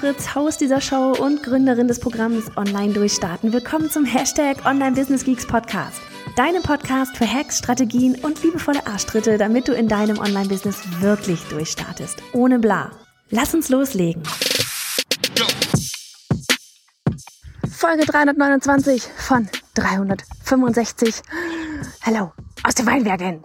Fritz, Haus dieser Show und Gründerin des Programms Online Durchstarten. Willkommen zum Hashtag Online Business Geeks Podcast. Deinem Podcast für Hacks, Strategien und liebevolle Arschtritte, damit du in deinem Online-Business wirklich durchstartest. Ohne bla. Lass uns loslegen. Folge 329 von 365. Hallo, aus den Weinbergen.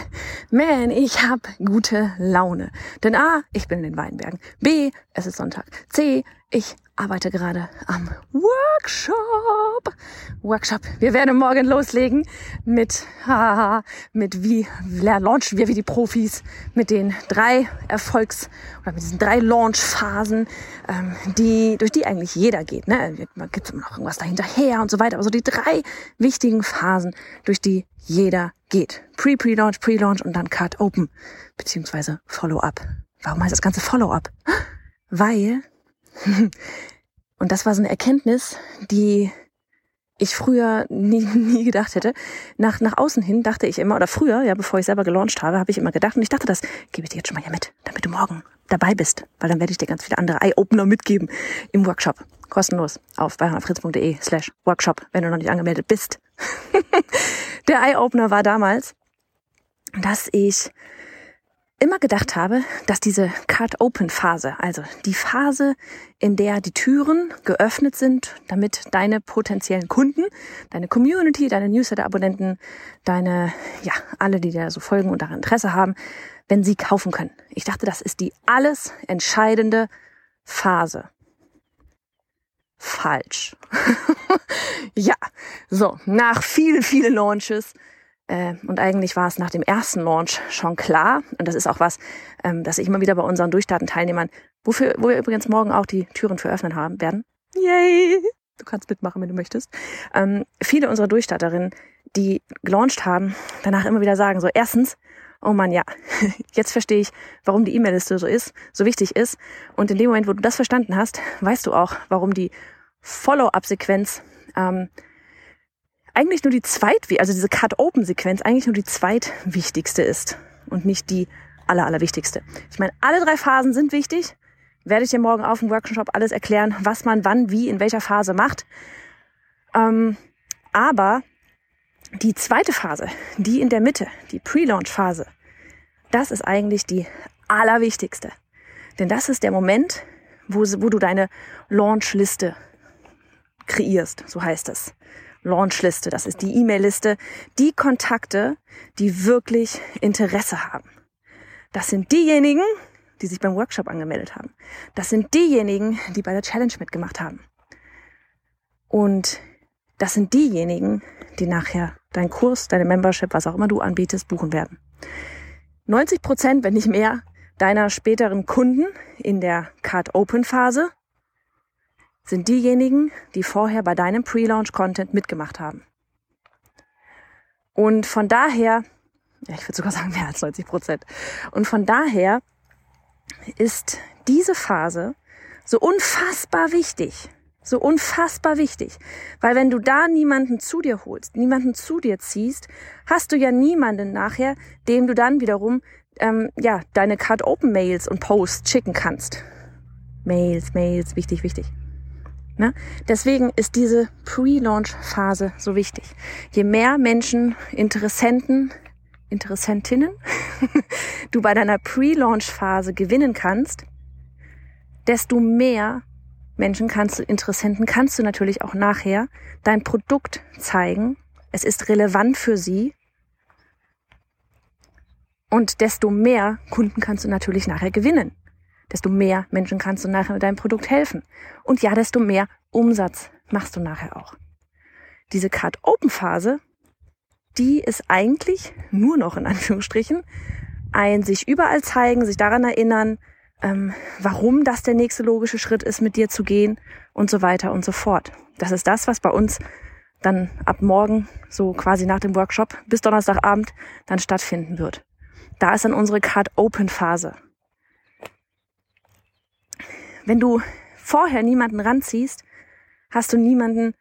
Man, ich hab gute Laune. Denn A, ich bin in den Weinbergen. B, es ist Sonntag. C, ich arbeite gerade am Workshop. Workshop. Wir werden morgen loslegen mit, haha, mit wie launchen wir wie die Profis mit den drei Erfolgs- oder mit diesen drei Launch-Phasen, ähm, die, durch die eigentlich jeder geht. Ne? Man gibt immer noch irgendwas dahinterher und so weiter. Aber so die drei wichtigen Phasen, durch die jeder geht. Pre-Pre-Launch, Pre-Launch und dann Cut Open, beziehungsweise Follow-up. Warum heißt das Ganze Follow-up? Weil und das war so eine Erkenntnis, die ich früher nie, nie gedacht hätte. Nach, nach außen hin dachte ich immer, oder früher, ja, bevor ich selber gelauncht habe, habe ich immer gedacht, und ich dachte, das gebe ich dir jetzt schon mal hier mit, damit du morgen dabei bist, weil dann werde ich dir ganz viele andere Eye-Opener mitgeben im Workshop. Kostenlos auf bayernfritz.de slash Workshop, wenn du noch nicht angemeldet bist. Der Eye-Opener war damals, dass ich immer gedacht habe, dass diese Card-Open-Phase, also die Phase, in der die Türen geöffnet sind, damit deine potenziellen Kunden, deine Community, deine Newsletter-Abonnenten, deine, ja, alle, die dir so folgen und daran Interesse haben, wenn sie kaufen können. Ich dachte, das ist die alles entscheidende Phase. Falsch. ja, so, nach vielen, vielen Launches und eigentlich war es nach dem ersten Launch schon klar. Und das ist auch was, ähm, dass ich immer wieder bei unseren Durchstarten-Teilnehmern, wofür, wo wir übrigens morgen auch die Türen für öffnen haben werden. Yay! Du kannst mitmachen, wenn du möchtest. Ähm, viele unserer Durchstarterinnen, die gelauncht haben, danach immer wieder sagen, so erstens, oh man, ja, jetzt verstehe ich, warum die E-Mail-Liste so ist, so wichtig ist. Und in dem Moment, wo du das verstanden hast, weißt du auch, warum die Follow-up-Sequenz ähm, eigentlich nur die zweit, also diese Cut-Open-Sequenz eigentlich nur die zweitwichtigste ist und nicht die aller, allerwichtigste. Ich meine, alle drei Phasen sind wichtig. Werde ich dir morgen auf dem Workshop alles erklären, was man wann, wie, in welcher Phase macht. Ähm, aber die zweite Phase, die in der Mitte, die Pre-Launch-Phase, das ist eigentlich die allerwichtigste. Denn das ist der Moment, wo, wo du deine Launch-Liste kreierst, so heißt es. Launchliste, das ist die E-Mail-Liste, die Kontakte, die wirklich Interesse haben. Das sind diejenigen, die sich beim Workshop angemeldet haben. Das sind diejenigen, die bei der Challenge mitgemacht haben. Und das sind diejenigen, die nachher deinen Kurs, deine Membership, was auch immer du anbietest, buchen werden. 90 Prozent, wenn nicht mehr, deiner späteren Kunden in der Card Open Phase sind diejenigen, die vorher bei deinem Pre-Launch-Content mitgemacht haben. Und von daher, ich würde sogar sagen mehr als 90 Prozent. Und von daher ist diese Phase so unfassbar wichtig. So unfassbar wichtig. Weil wenn du da niemanden zu dir holst, niemanden zu dir ziehst, hast du ja niemanden nachher, dem du dann wiederum ähm, ja deine Card Open Mails und Posts schicken kannst. Mails, Mails, wichtig, wichtig. Ne? Deswegen ist diese Pre-Launch-Phase so wichtig. Je mehr Menschen, Interessenten, Interessentinnen du bei deiner Pre-Launch-Phase gewinnen kannst, desto mehr Menschen kannst du, Interessenten kannst du natürlich auch nachher dein Produkt zeigen. Es ist relevant für sie. Und desto mehr Kunden kannst du natürlich nachher gewinnen desto mehr Menschen kannst du nachher mit deinem Produkt helfen. Und ja, desto mehr Umsatz machst du nachher auch. Diese Card-Open-Phase, die ist eigentlich nur noch in Anführungsstrichen ein sich überall zeigen, sich daran erinnern, ähm, warum das der nächste logische Schritt ist, mit dir zu gehen und so weiter und so fort. Das ist das, was bei uns dann ab morgen, so quasi nach dem Workshop bis Donnerstagabend dann stattfinden wird. Da ist dann unsere Card Open Phase. Wenn du vorher niemanden ranziehst, hast du niemanden,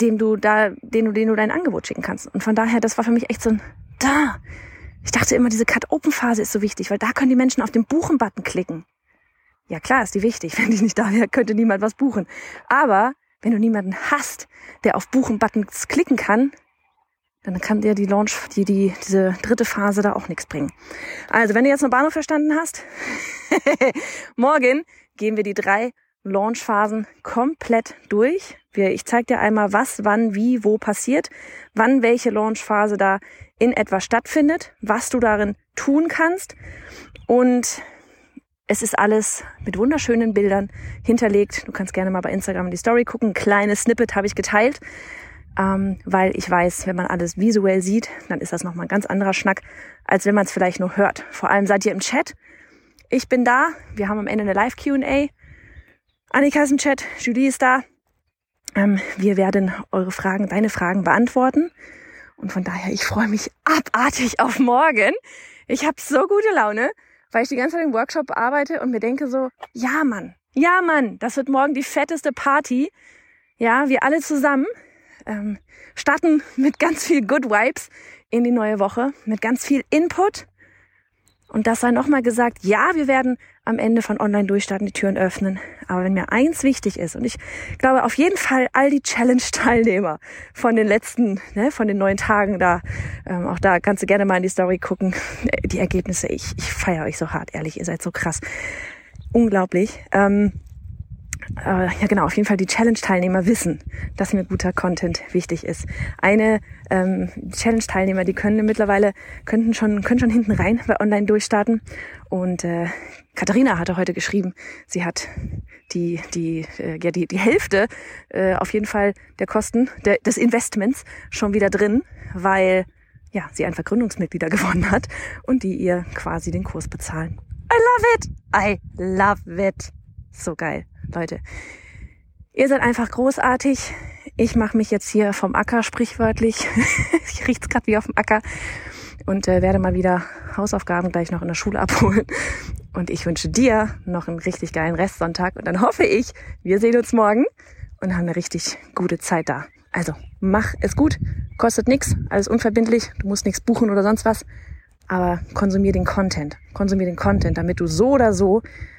dem du da, den du, den du dein Angebot schicken kannst. Und von daher, das war für mich echt so ein, da. Ich dachte immer, diese Cut-Open-Phase ist so wichtig, weil da können die Menschen auf den Buchen-Button klicken. Ja klar, ist die wichtig. Wenn die nicht da wäre, könnte niemand was buchen. Aber wenn du niemanden hast, der auf Buchen-Buttons klicken kann, dann kann dir die Launch, die, die, diese dritte Phase da auch nichts bringen. Also, wenn du jetzt noch Bahnhof verstanden hast, morgen gehen wir die drei Launchphasen komplett durch. Ich zeige dir einmal, was, wann, wie, wo passiert, wann welche Launchphase da in etwa stattfindet, was du darin tun kannst. Und es ist alles mit wunderschönen Bildern hinterlegt. Du kannst gerne mal bei Instagram in die Story gucken. Ein kleines Snippet habe ich geteilt, ähm, weil ich weiß, wenn man alles visuell sieht, dann ist das nochmal ein ganz anderer Schnack, als wenn man es vielleicht nur hört. Vor allem seid ihr im Chat. Ich bin da. Wir haben am Ende eine Live-Q&A. Annika ist im Chat, Julie ist da. Ähm, wir werden eure Fragen, deine Fragen beantworten. Und von daher, ich freue mich abartig auf morgen. Ich habe so gute Laune, weil ich die ganze Zeit im Workshop arbeite und mir denke so, ja Mann, ja Mann, das wird morgen die fetteste Party. Ja, wir alle zusammen ähm, starten mit ganz viel Good Vibes in die neue Woche, mit ganz viel Input und das sei nochmal gesagt, ja, wir werden am Ende von Online-Durchstarten die Türen öffnen. Aber wenn mir eins wichtig ist, und ich glaube auf jeden Fall all die Challenge-Teilnehmer von den letzten, ne, von den neun Tagen da, ähm, auch da kannst du gerne mal in die Story gucken. Die Ergebnisse, ich, ich feiere euch so hart, ehrlich, ihr seid so krass. Unglaublich. Ähm, äh, ja genau, auf jeden Fall die Challenge-Teilnehmer wissen, dass mir guter Content wichtig ist. Eine ähm, Challenge-Teilnehmer, die können mittlerweile, könnten schon, können schon hinten rein bei Online durchstarten. Und äh, Katharina hatte heute geschrieben, sie hat die, die, äh, ja, die, die Hälfte äh, auf jeden Fall der Kosten der, des Investments schon wieder drin, weil ja, sie einfach Gründungsmitglieder gewonnen hat und die ihr quasi den Kurs bezahlen. I love it! I love it! So geil. Leute. Ihr seid einfach großartig. Ich mache mich jetzt hier vom Acker sprichwörtlich. ich riecht's gerade wie auf dem Acker und äh, werde mal wieder Hausaufgaben gleich noch in der Schule abholen. Und ich wünsche dir noch einen richtig geilen Restsonntag und dann hoffe ich, wir sehen uns morgen und haben eine richtig gute Zeit da. Also mach es gut, kostet nichts, alles unverbindlich, du musst nichts buchen oder sonst was, aber konsumier den Content, konsumier den Content, damit du so oder so